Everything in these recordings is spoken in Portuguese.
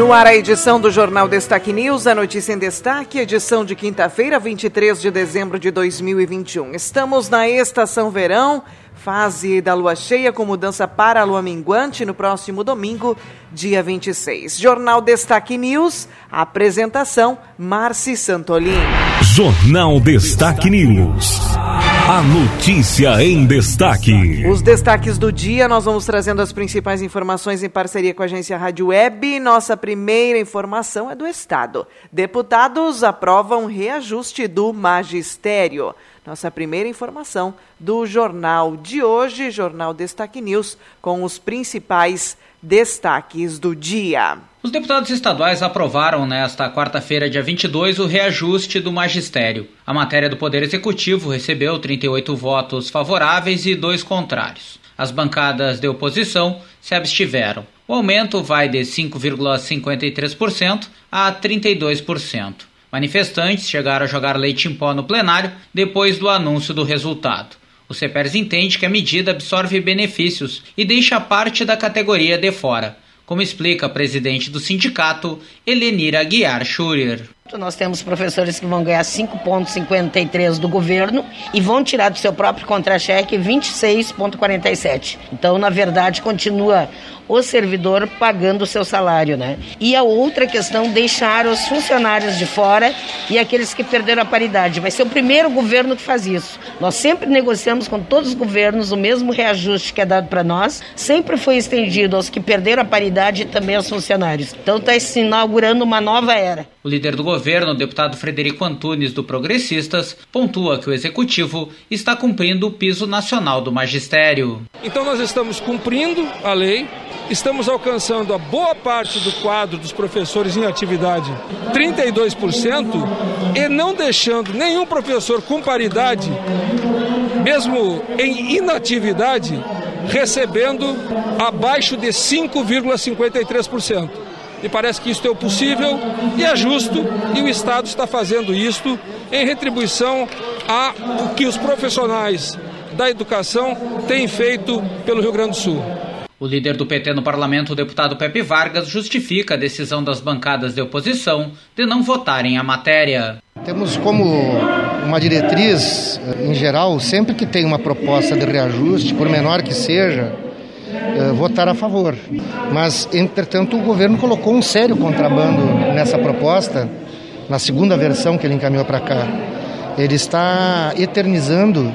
No ar, a edição do Jornal Destaque News, a notícia em destaque, edição de quinta-feira, 23 de dezembro de 2021. Estamos na estação verão, fase da lua cheia com mudança para a lua minguante no próximo domingo, dia 26. Jornal Destaque News, apresentação Marci Santolin. Jornal Destaque News. A notícia em destaque. Os destaques do dia, nós vamos trazendo as principais informações em parceria com a agência Rádio Web. Nossa primeira informação é do Estado. Deputados aprovam reajuste do magistério. Nossa primeira informação do jornal de hoje, Jornal Destaque News, com os principais destaques do dia. Os deputados estaduais aprovaram nesta quarta-feira, dia 22, o reajuste do magistério. A matéria do Poder Executivo recebeu 38 votos favoráveis e dois contrários. As bancadas de oposição se abstiveram. O aumento vai de 5,53% a 32%. Manifestantes chegaram a jogar leite em pó no plenário depois do anúncio do resultado. O CEPERS entende que a medida absorve benefícios e deixa parte da categoria de fora, como explica a presidente do sindicato, Helenira Guiar Schurer. Nós temos professores que vão ganhar 5,53 do governo e vão tirar do seu próprio contra-cheque 26,47. Então, na verdade, continua o servidor pagando o seu salário, né? E a outra questão, deixar os funcionários de fora e aqueles que perderam a paridade. Vai ser o primeiro governo que faz isso. Nós sempre negociamos com todos os governos o mesmo reajuste que é dado para nós, sempre foi estendido aos que perderam a paridade e também aos funcionários. Então está se inaugurando uma nova era. O líder do governo, o deputado Frederico Antunes, do Progressistas, pontua que o executivo está cumprindo o piso nacional do magistério. Então nós estamos cumprindo a lei, estamos alcançando a boa parte do quadro dos professores em atividade, 32%, e não deixando nenhum professor com paridade, mesmo em inatividade, recebendo abaixo de 5,53%. Me parece que isso é o possível e é justo, e o Estado está fazendo isto em retribuição a o que os profissionais da educação têm feito pelo Rio Grande do Sul. O líder do PT no parlamento, o deputado Pepe Vargas, justifica a decisão das bancadas de oposição de não votarem a matéria. Temos como uma diretriz, em geral, sempre que tem uma proposta de reajuste, por menor que seja, votar a favor. Mas, entretanto, o governo colocou um sério contrabando nessa proposta, na segunda versão que ele encaminhou para cá. Ele está eternizando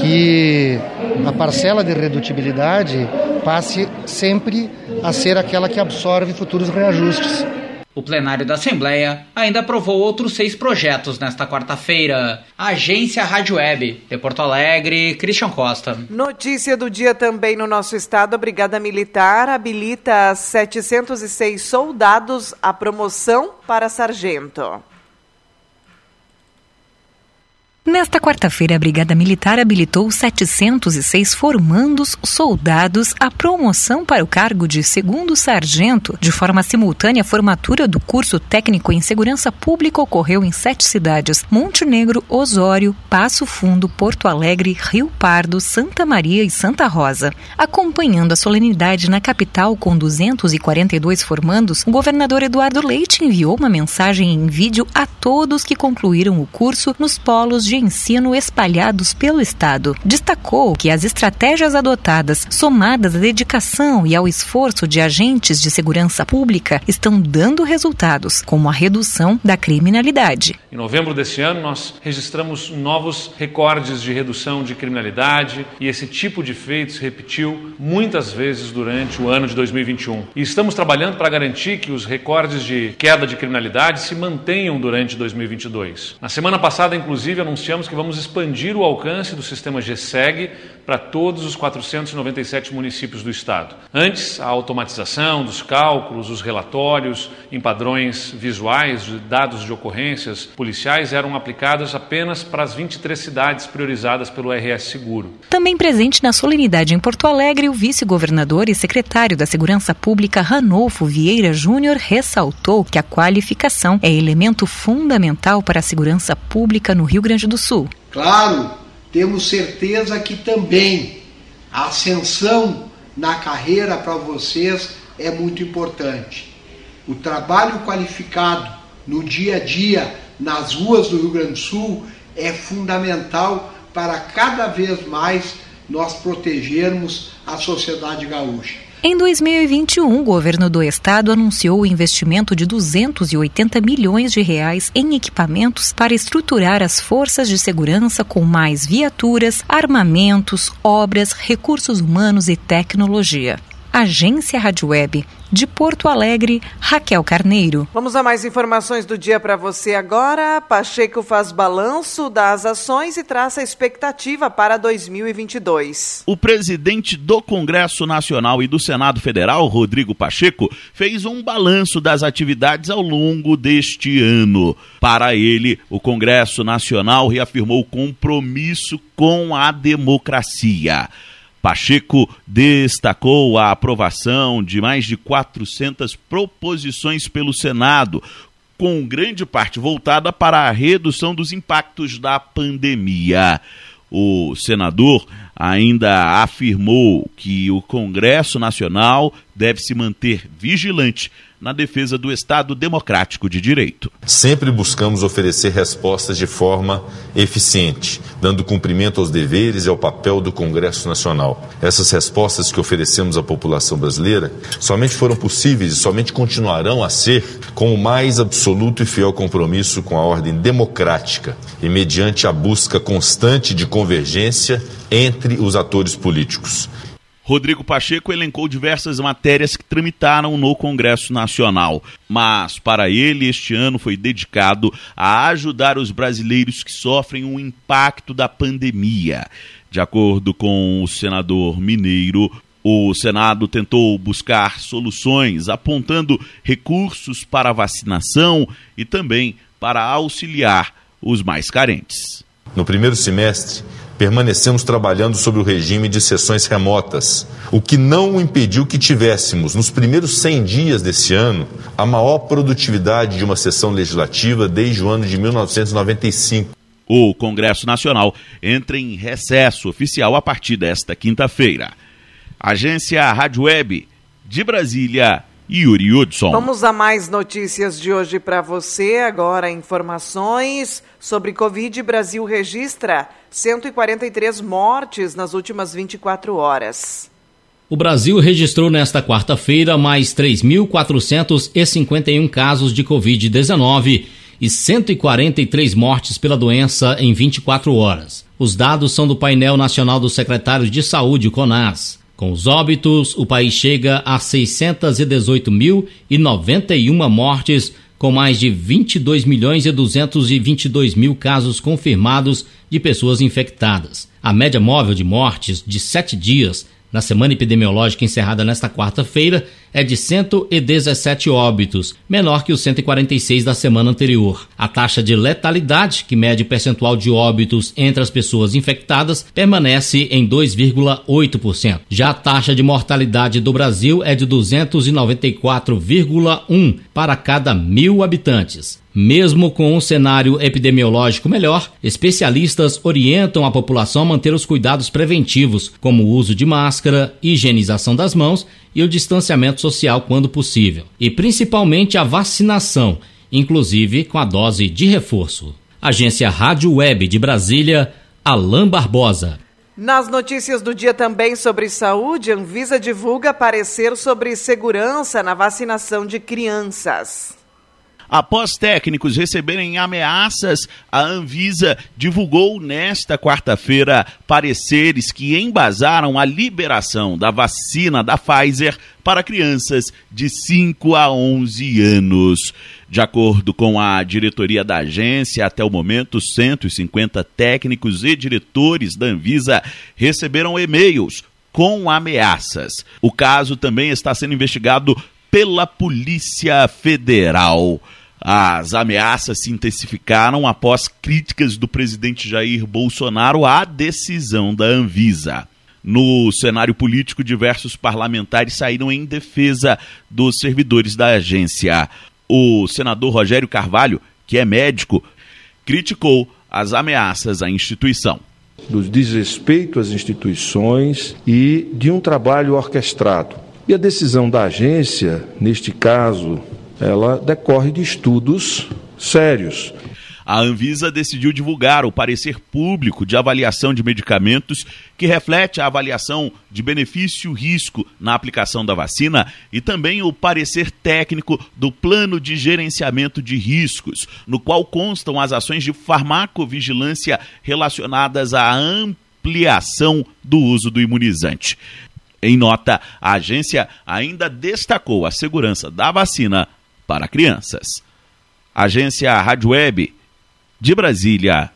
que a parcela de redutibilidade passe sempre a ser aquela que absorve futuros reajustes. O plenário da Assembleia ainda aprovou outros seis projetos nesta quarta-feira. Agência Rádio Web, de Porto Alegre, Christian Costa. Notícia do dia também no nosso estado: a Brigada Militar habilita 706 soldados à promoção para sargento. Nesta quarta-feira, a Brigada Militar habilitou 706 formandos soldados à promoção para o cargo de segundo sargento. De forma simultânea, a formatura do curso técnico em segurança pública ocorreu em sete cidades: Montenegro, Osório, Passo Fundo, Porto Alegre, Rio Pardo, Santa Maria e Santa Rosa. Acompanhando a solenidade na capital com 242 formandos, o governador Eduardo Leite enviou uma mensagem em vídeo a todos que concluíram o curso nos polos de de ensino espalhados pelo Estado. Destacou que as estratégias adotadas, somadas à dedicação e ao esforço de agentes de segurança pública, estão dando resultados, como a redução da criminalidade. Em novembro deste ano, nós registramos novos recordes de redução de criminalidade e esse tipo de feito se repetiu muitas vezes durante o ano de 2021. E estamos trabalhando para garantir que os recordes de queda de criminalidade se mantenham durante 2022. Na semana passada, inclusive, anunciamos anunciamos que vamos expandir o alcance do sistema GSEG para todos os 497 municípios do estado. Antes, a automatização dos cálculos, os relatórios em padrões visuais dados de ocorrências policiais eram aplicadas apenas para as 23 cidades priorizadas pelo RS Seguro. Também presente na solenidade em Porto Alegre, o vice-governador e secretário da Segurança Pública, Ranolfo Vieira Júnior, ressaltou que a qualificação é elemento fundamental para a segurança pública no Rio Grande do Sul. Claro, temos certeza que também a ascensão na carreira para vocês é muito importante. O trabalho qualificado no dia a dia nas ruas do Rio Grande do Sul é fundamental para cada vez mais nós protegermos a sociedade gaúcha. Em 2021, o governo do estado anunciou o investimento de 280 milhões de reais em equipamentos para estruturar as forças de segurança com mais viaturas, armamentos, obras, recursos humanos e tecnologia. Agência Rádio Web. De Porto Alegre, Raquel Carneiro. Vamos a mais informações do dia para você agora. Pacheco faz balanço das ações e traça expectativa para 2022. O presidente do Congresso Nacional e do Senado Federal, Rodrigo Pacheco, fez um balanço das atividades ao longo deste ano. Para ele, o Congresso Nacional reafirmou o compromisso com a democracia. Pacheco destacou a aprovação de mais de 400 proposições pelo Senado, com grande parte voltada para a redução dos impactos da pandemia. O senador ainda afirmou que o Congresso Nacional deve se manter vigilante na defesa do Estado democrático de direito. Sempre buscamos oferecer respostas de forma eficiente, dando cumprimento aos deveres e ao papel do Congresso Nacional. Essas respostas que oferecemos à população brasileira somente foram possíveis e somente continuarão a ser com o mais absoluto e fiel compromisso com a ordem democrática e mediante a busca constante de convergência entre os atores políticos. Rodrigo Pacheco elencou diversas matérias que tramitaram no Congresso Nacional, mas para ele este ano foi dedicado a ajudar os brasileiros que sofrem o impacto da pandemia. De acordo com o senador mineiro, o Senado tentou buscar soluções, apontando recursos para vacinação e também para auxiliar os mais carentes. No primeiro semestre, permanecemos trabalhando sobre o regime de sessões remotas, o que não impediu que tivéssemos, nos primeiros 100 dias desse ano, a maior produtividade de uma sessão legislativa desde o ano de 1995. O Congresso Nacional entra em recesso oficial a partir desta quinta-feira. Agência Rádio Web de Brasília. Yuri Hudson. Vamos a mais notícias de hoje para você. Agora, informações sobre Covid. Brasil registra 143 mortes nas últimas 24 horas. O Brasil registrou nesta quarta-feira mais 3.451 casos de Covid-19 e 143 mortes pela doença em 24 horas. Os dados são do painel nacional dos secretários de saúde, CONAS. Com os óbitos, o país chega a 618.091 mortes, com mais de 22 milhões e 222 mil casos confirmados de pessoas infectadas. A média móvel de mortes de sete dias na semana epidemiológica encerrada nesta quarta-feira é de 117 óbitos, menor que os 146 da semana anterior. A taxa de letalidade, que mede o percentual de óbitos entre as pessoas infectadas, permanece em 2,8%. Já a taxa de mortalidade do Brasil é de 294,1 para cada mil habitantes. Mesmo com um cenário epidemiológico melhor, especialistas orientam a população a manter os cuidados preventivos, como o uso de máscara, higienização das mãos e o distanciamento social quando possível, e principalmente a vacinação, inclusive com a dose de reforço. Agência Rádio Web de Brasília, Alain Barbosa. Nas notícias do dia também sobre saúde, Anvisa divulga parecer sobre segurança na vacinação de crianças. Após técnicos receberem ameaças, a Anvisa divulgou nesta quarta-feira pareceres que embasaram a liberação da vacina da Pfizer para crianças de 5 a 11 anos. De acordo com a diretoria da agência, até o momento, 150 técnicos e diretores da Anvisa receberam e-mails com ameaças. O caso também está sendo investigado pela Polícia Federal. As ameaças se intensificaram após críticas do presidente Jair Bolsonaro à decisão da Anvisa. No cenário político, diversos parlamentares saíram em defesa dos servidores da agência. O senador Rogério Carvalho, que é médico, criticou as ameaças à instituição. Do desrespeito às instituições e de um trabalho orquestrado. E a decisão da agência, neste caso, ela decorre de estudos sérios. A Anvisa decidiu divulgar o parecer público de avaliação de medicamentos que reflete a avaliação de benefício-risco na aplicação da vacina e também o parecer técnico do plano de gerenciamento de riscos, no qual constam as ações de farmacovigilância relacionadas à ampliação do uso do imunizante. Em nota, a agência ainda destacou a segurança da vacina para crianças. Agência Rádio Web de Brasília,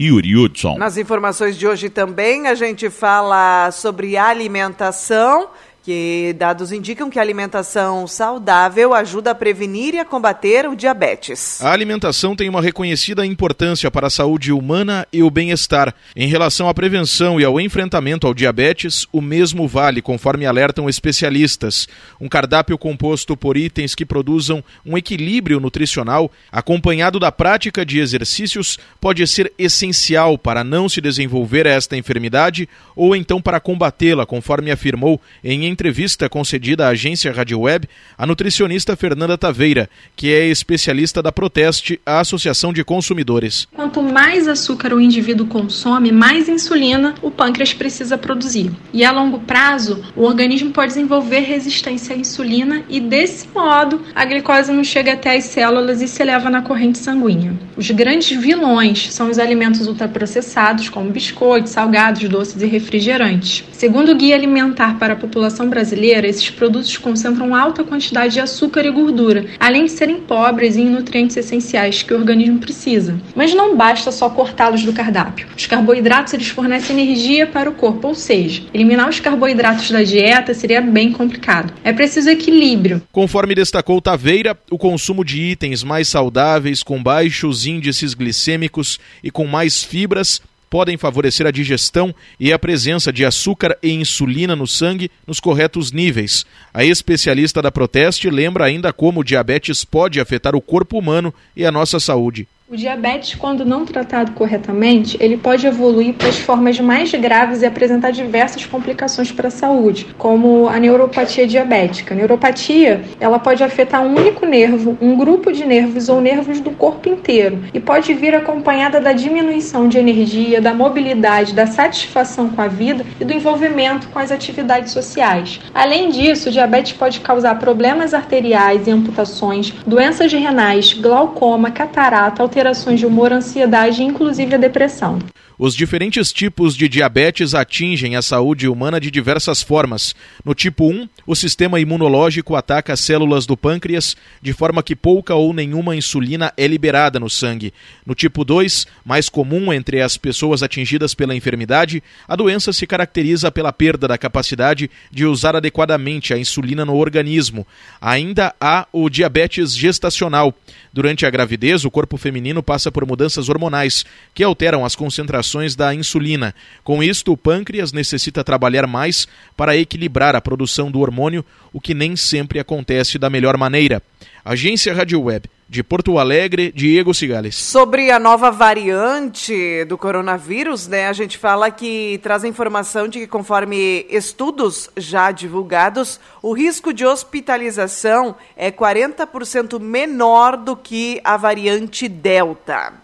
Yuri Hudson. Nas informações de hoje também a gente fala sobre alimentação que dados indicam que a alimentação saudável ajuda a prevenir e a combater o diabetes. A alimentação tem uma reconhecida importância para a saúde humana e o bem-estar. Em relação à prevenção e ao enfrentamento ao diabetes, o mesmo vale, conforme alertam especialistas. Um cardápio composto por itens que produzam um equilíbrio nutricional, acompanhado da prática de exercícios, pode ser essencial para não se desenvolver esta enfermidade ou então para combatê-la, conforme afirmou em entrevista concedida à agência Rádio Web, a nutricionista Fernanda Taveira, que é especialista da Proteste, a Associação de Consumidores. Quanto mais açúcar o indivíduo consome, mais insulina o pâncreas precisa produzir. E a longo prazo, o organismo pode desenvolver resistência à insulina e, desse modo, a glicose não chega até as células e se eleva na corrente sanguínea. Os grandes vilões são os alimentos ultraprocessados, como biscoitos, salgados, doces e refrigerantes. Segundo o Guia Alimentar para a População brasileira, esses produtos concentram alta quantidade de açúcar e gordura, além de serem pobres em nutrientes essenciais que o organismo precisa. Mas não basta só cortá-los do cardápio. Os carboidratos eles fornecem energia para o corpo, ou seja, eliminar os carboidratos da dieta seria bem complicado. É preciso equilíbrio. Conforme destacou Taveira, o consumo de itens mais saudáveis, com baixos índices glicêmicos e com mais fibras podem favorecer a digestão e a presença de açúcar e insulina no sangue nos corretos níveis. A especialista da Proteste lembra ainda como o diabetes pode afetar o corpo humano e a nossa saúde. O diabetes, quando não tratado corretamente, ele pode evoluir para as formas mais graves e apresentar diversas complicações para a saúde, como a neuropatia diabética. A neuropatia, ela pode afetar um único nervo, um grupo de nervos ou nervos do corpo inteiro e pode vir acompanhada da diminuição de energia, da mobilidade, da satisfação com a vida e do envolvimento com as atividades sociais. Além disso, o diabetes pode causar problemas arteriais e amputações, doenças renais, glaucoma, catarata, alterações de humor, ansiedade e inclusive a depressão. Os diferentes tipos de diabetes atingem a saúde humana de diversas formas. No tipo 1, o sistema imunológico ataca as células do pâncreas, de forma que pouca ou nenhuma insulina é liberada no sangue. No tipo 2, mais comum entre as pessoas atingidas pela enfermidade, a doença se caracteriza pela perda da capacidade de usar adequadamente a insulina no organismo. Ainda há o diabetes gestacional. Durante a gravidez, o corpo feminino passa por mudanças hormonais que alteram as concentrações da insulina. Com isto, o pâncreas necessita trabalhar mais para equilibrar a produção do hormônio, o que nem sempre acontece da melhor maneira. Agência Rádio Web. De Porto Alegre, Diego Cigales. Sobre a nova variante do coronavírus, né, a gente fala que traz a informação de que, conforme estudos já divulgados, o risco de hospitalização é 40% menor do que a variante Delta.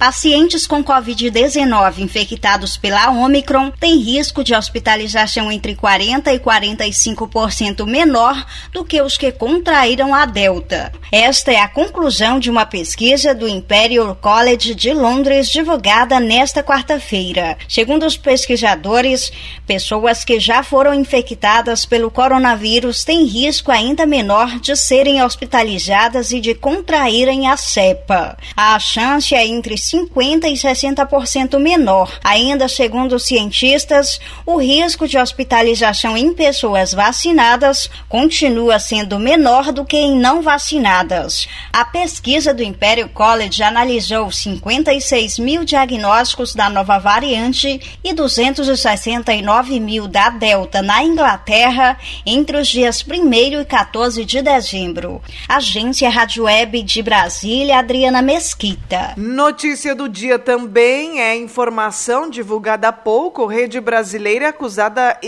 Pacientes com Covid-19 infectados pela Omicron têm risco de hospitalização entre 40% e 45% menor do que os que contraíram a Delta. Esta é a conclusão de uma pesquisa do Imperial College de Londres divulgada nesta quarta-feira. Segundo os pesquisadores, pessoas que já foram infectadas pelo coronavírus têm risco ainda menor de serem hospitalizadas e de contraírem a cepa. A chance é entre 50% e 60% menor. Ainda segundo os cientistas, o risco de hospitalização em pessoas vacinadas continua sendo menor do que em não vacinadas. A pesquisa do Imperial College analisou 56 mil diagnósticos da nova variante e 269 mil da Delta na Inglaterra entre os dias 1 e 14 de dezembro. Agência Rádio Web de Brasília, Adriana Mesquita. Notícia do dia também é informação divulgada há pouco: rede brasileira acusada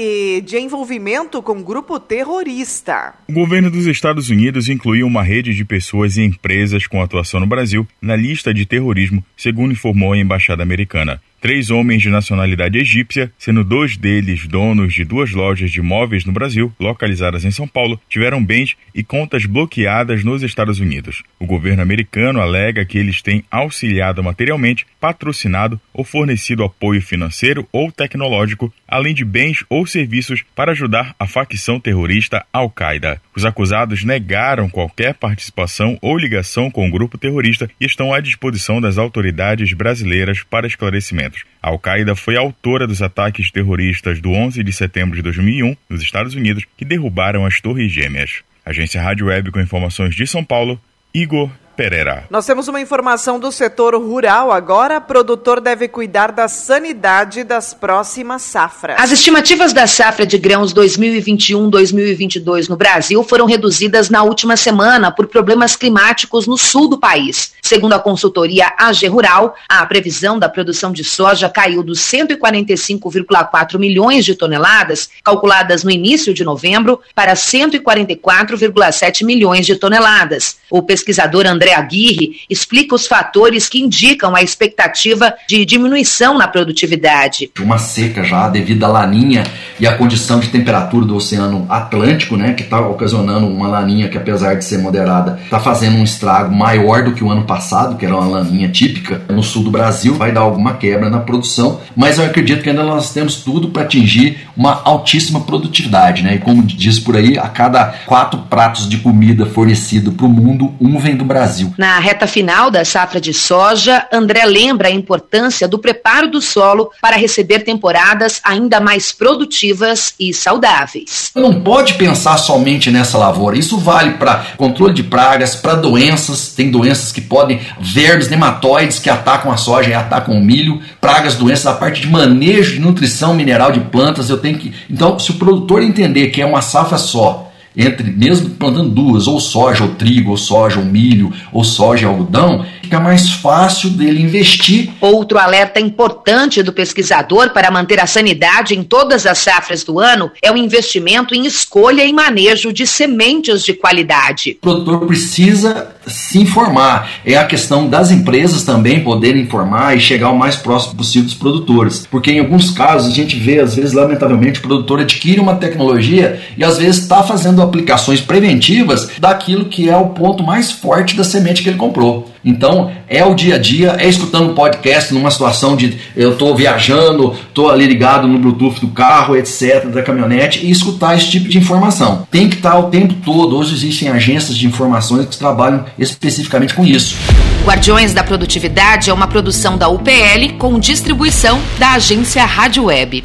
de envolvimento com grupo terrorista. O governo dos Estados Unidos incluiu uma rede de pessoas e empresas com atuação no Brasil na lista de terrorismo, segundo informou a embaixada americana. Três homens de nacionalidade egípcia, sendo dois deles donos de duas lojas de móveis no Brasil, localizadas em São Paulo, tiveram bens e contas bloqueadas nos Estados Unidos. O governo americano alega que eles têm auxiliado materialmente, patrocinado ou fornecido apoio financeiro ou tecnológico, além de bens ou serviços para ajudar a facção terrorista Al-Qaeda. Os acusados negaram qualquer participação ou ligação com o grupo terrorista e estão à disposição das autoridades brasileiras para esclarecimento. A Al-Qaeda foi autora dos ataques terroristas do 11 de setembro de 2001 nos Estados Unidos que derrubaram as Torres Gêmeas. Agência Rádio Web com informações de São Paulo, Igor Pereira. Nós temos uma informação do setor rural agora. Produtor deve cuidar da sanidade das próximas safras. As estimativas da safra de grãos 2021-2022 no Brasil foram reduzidas na última semana por problemas climáticos no sul do país. Segundo a consultoria AG Rural, a previsão da produção de soja caiu dos 145,4 milhões de toneladas, calculadas no início de novembro, para 144,7 milhões de toneladas. O pesquisador André André Aguirre explica os fatores que indicam a expectativa de diminuição na produtividade. Uma seca já devido à laninha e à condição de temperatura do Oceano Atlântico, né, que está ocasionando uma laninha que apesar de ser moderada, está fazendo um estrago maior do que o ano passado, que era uma laninha típica no sul do Brasil, vai dar alguma quebra na produção, mas eu acredito que ainda nós temos tudo para atingir uma altíssima produtividade, né? E como diz por aí, a cada quatro pratos de comida fornecido para o mundo, um vem do Brasil. Brasil. Na reta final da safra de soja, André lembra a importância do preparo do solo para receber temporadas ainda mais produtivas e saudáveis. Não pode pensar somente nessa lavoura. Isso vale para controle de pragas, para doenças. Tem doenças que podem, vermes, nematóides que atacam a soja e atacam o milho, pragas, doenças, a parte de manejo de nutrição mineral de plantas. Eu tenho que. Então, se o produtor entender que é uma safra só, entre mesmo plantando duas, ou soja, ou trigo, ou soja, ou milho, ou soja e algodão, fica mais fácil dele investir. Outro alerta importante do pesquisador para manter a sanidade em todas as safras do ano é o investimento em escolha e manejo de sementes de qualidade. O produtor precisa se informar. É a questão das empresas também poderem informar e chegar o mais próximo possível dos produtores. Porque em alguns casos a gente vê, às vezes, lamentavelmente, o produtor adquire uma tecnologia e às vezes está fazendo aplicações preventivas daquilo que é o ponto mais forte da semente que ele comprou. Então, é o dia a dia, é escutando podcast numa situação de eu estou viajando, estou ali ligado no Bluetooth do carro, etc., da caminhonete, e escutar esse tipo de informação. Tem que estar o tempo todo. Hoje existem agências de informações que trabalham especificamente com isso. Guardiões da Produtividade é uma produção da UPL com distribuição da agência Rádio Web.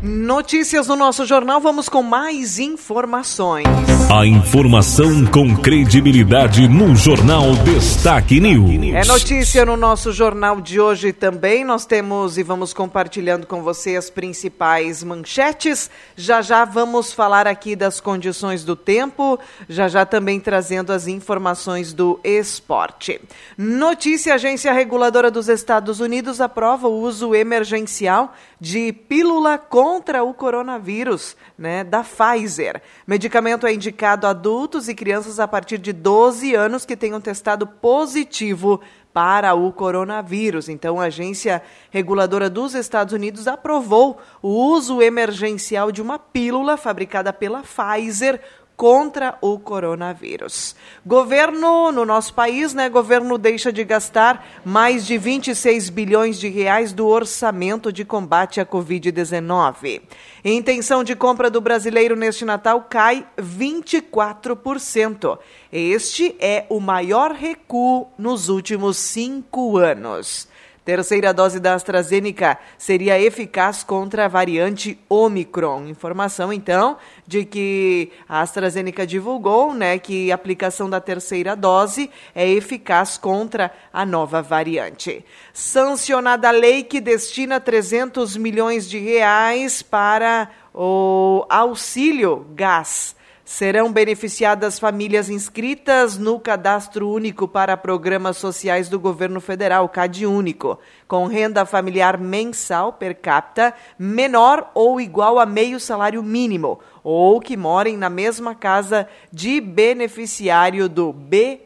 Notícias no nosso jornal, vamos com mais informações. A informação com credibilidade no Jornal Destaque News. É notícia no nosso jornal de hoje também. Nós temos e vamos compartilhando com você as principais manchetes. Já já vamos falar aqui das condições do tempo, já já também trazendo as informações do esporte. Notícia: Agência Reguladora dos Estados Unidos aprova o uso emergencial de pílula contra o coronavírus, né, da Pfizer. Medicamento é indicado a adultos e crianças a partir de 12 anos que tenham testado positivo para o coronavírus. Então, a agência reguladora dos Estados Unidos aprovou o uso emergencial de uma pílula fabricada pela Pfizer contra o coronavírus. Governo no nosso país, né? Governo deixa de gastar mais de 26 bilhões de reais do orçamento de combate à Covid-19. Intenção de compra do brasileiro neste Natal cai 24%. Este é o maior recuo nos últimos cinco anos. Terceira dose da AstraZeneca seria eficaz contra a variante Omicron. Informação, então, de que a AstraZeneca divulgou né, que a aplicação da terceira dose é eficaz contra a nova variante. Sancionada a lei que destina 300 milhões de reais para o auxílio gás. Serão beneficiadas famílias inscritas no Cadastro Único para Programas Sociais do Governo Federal, CAD Único, com renda familiar mensal per capita menor ou igual a meio salário mínimo, ou que morem na mesma casa de beneficiário do BPC.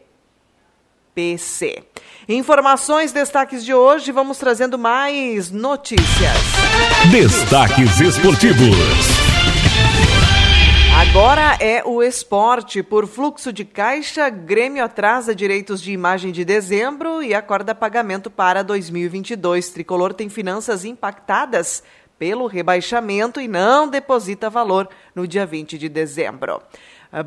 Informações, destaques de hoje, vamos trazendo mais notícias. Destaques esportivos. Agora é o esporte. Por fluxo de caixa, Grêmio atrasa direitos de imagem de dezembro e acorda pagamento para 2022. Tricolor tem finanças impactadas pelo rebaixamento e não deposita valor no dia 20 de dezembro.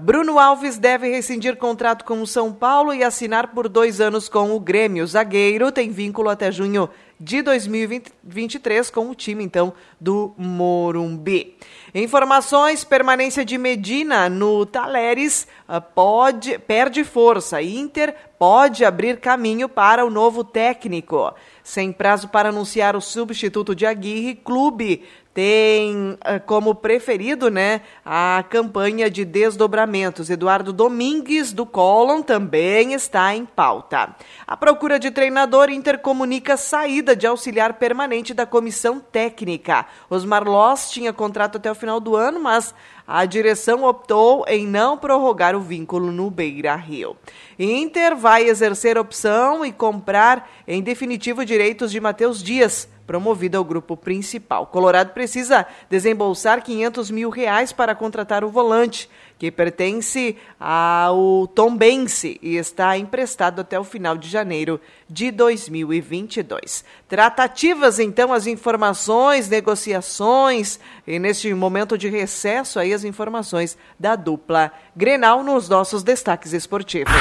Bruno Alves deve rescindir contrato com o São Paulo e assinar por dois anos com o Grêmio. Zagueiro tem vínculo até junho de 2023 com o time, então, do Morumbi. Informações: permanência de Medina no Taleres uh, pode, perde força. Inter pode abrir caminho para o novo técnico. Sem prazo para anunciar o substituto de Aguirre, clube tem uh, como preferido né, a campanha de desdobramentos. Eduardo Domingues, do Colon, também está em pauta. A procura de treinador intercomunica saída de auxiliar permanente da comissão técnica. Osmar Loss tinha contrato até o final do ano, mas a direção optou em não prorrogar o vínculo no Beira Rio. Inter vai exercer opção e comprar em definitivo direitos de Matheus Dias promovido ao grupo principal. Colorado precisa desembolsar 500 mil reais para contratar o volante que pertence ao Tombense e está emprestado até o final de janeiro de 2022. Tratativas, então, as informações, negociações, e neste momento de recesso, aí as informações da dupla Grenal nos nossos destaques esportivos.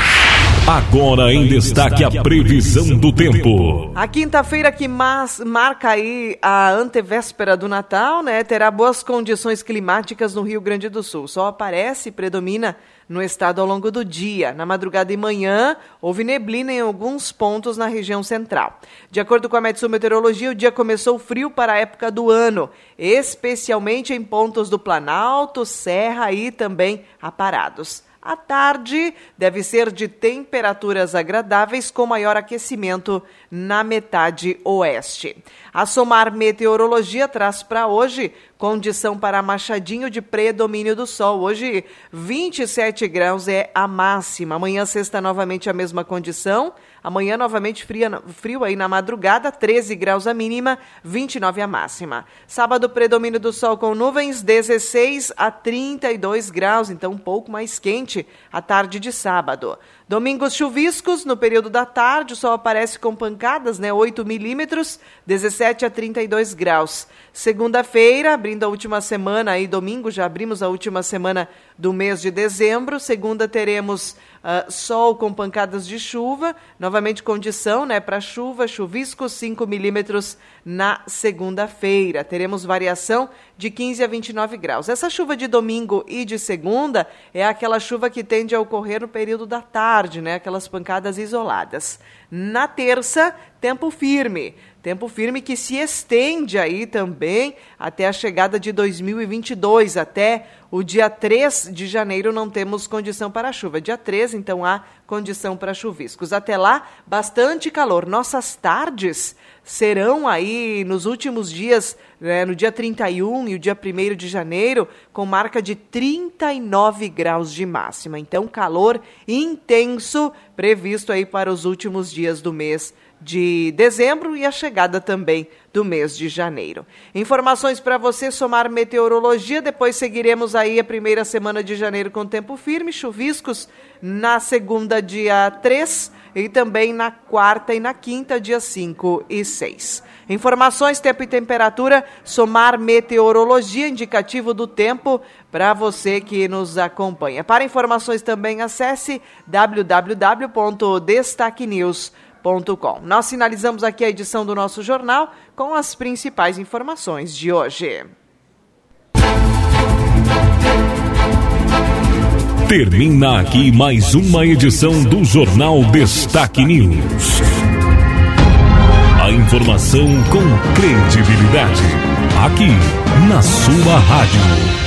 Agora em destaque a previsão do tempo. A quinta-feira que mas, marca aí a antevéspera do Natal, né, terá boas condições climáticas no Rio Grande do Sul. Só aparece e predomina no estado ao longo do dia. Na madrugada e manhã, houve neblina em alguns pontos na região central. De acordo com a Metsu Meteorologia, o dia começou frio para a época do ano, especialmente em pontos do Planalto, Serra e também Aparados. A tarde deve ser de temperaturas agradáveis com maior aquecimento na metade oeste. A Somar Meteorologia traz para hoje condição para Machadinho de predomínio do sol. Hoje 27 graus é a máxima. Amanhã sexta novamente a mesma condição. Amanhã, novamente fria, frio aí na madrugada, 13 graus a mínima, 29 a máxima. Sábado, predomínio do sol com nuvens, 16 a 32 graus, então um pouco mais quente a tarde de sábado. Domingos chuviscos, no período da tarde, o sol aparece com pancadas, né? 8 milímetros, 17 a 32 graus. Segunda-feira, abrindo a última semana, aí domingo, já abrimos a última semana do mês de dezembro. Segunda teremos uh, sol com pancadas de chuva, novamente condição, né? Para chuva, chuvisco, 5 milímetros na segunda-feira. Teremos variação de 15 a 29 graus. Essa chuva de domingo e de segunda é aquela chuva que tende a ocorrer no período da tarde tarde, né? Aquelas pancadas isoladas. Na terça, tempo firme. Tempo firme que se estende aí também até a chegada de 2022, até o dia 3 de janeiro não temos condição para chuva. Dia 3, então há condição para chuviscos. Até lá, bastante calor. Nossas tardes serão aí nos últimos dias, né, no dia 31 e o dia 1 de janeiro, com marca de 39 graus de máxima. Então, calor intenso previsto aí para os últimos dias do mês de dezembro e a chegada também do mês de janeiro. Informações para você somar meteorologia, depois seguiremos aí a primeira semana de janeiro com tempo firme, chuviscos na segunda dia 3 e também na quarta e na quinta dia 5 e 6. Informações, tempo e temperatura, somar meteorologia, indicativo do tempo para você que nos acompanha. Para informações também acesse www.destaquenews.com nós finalizamos aqui a edição do nosso jornal com as principais informações de hoje. Termina aqui mais uma edição do Jornal Destaque News. A informação com credibilidade. Aqui, na sua rádio.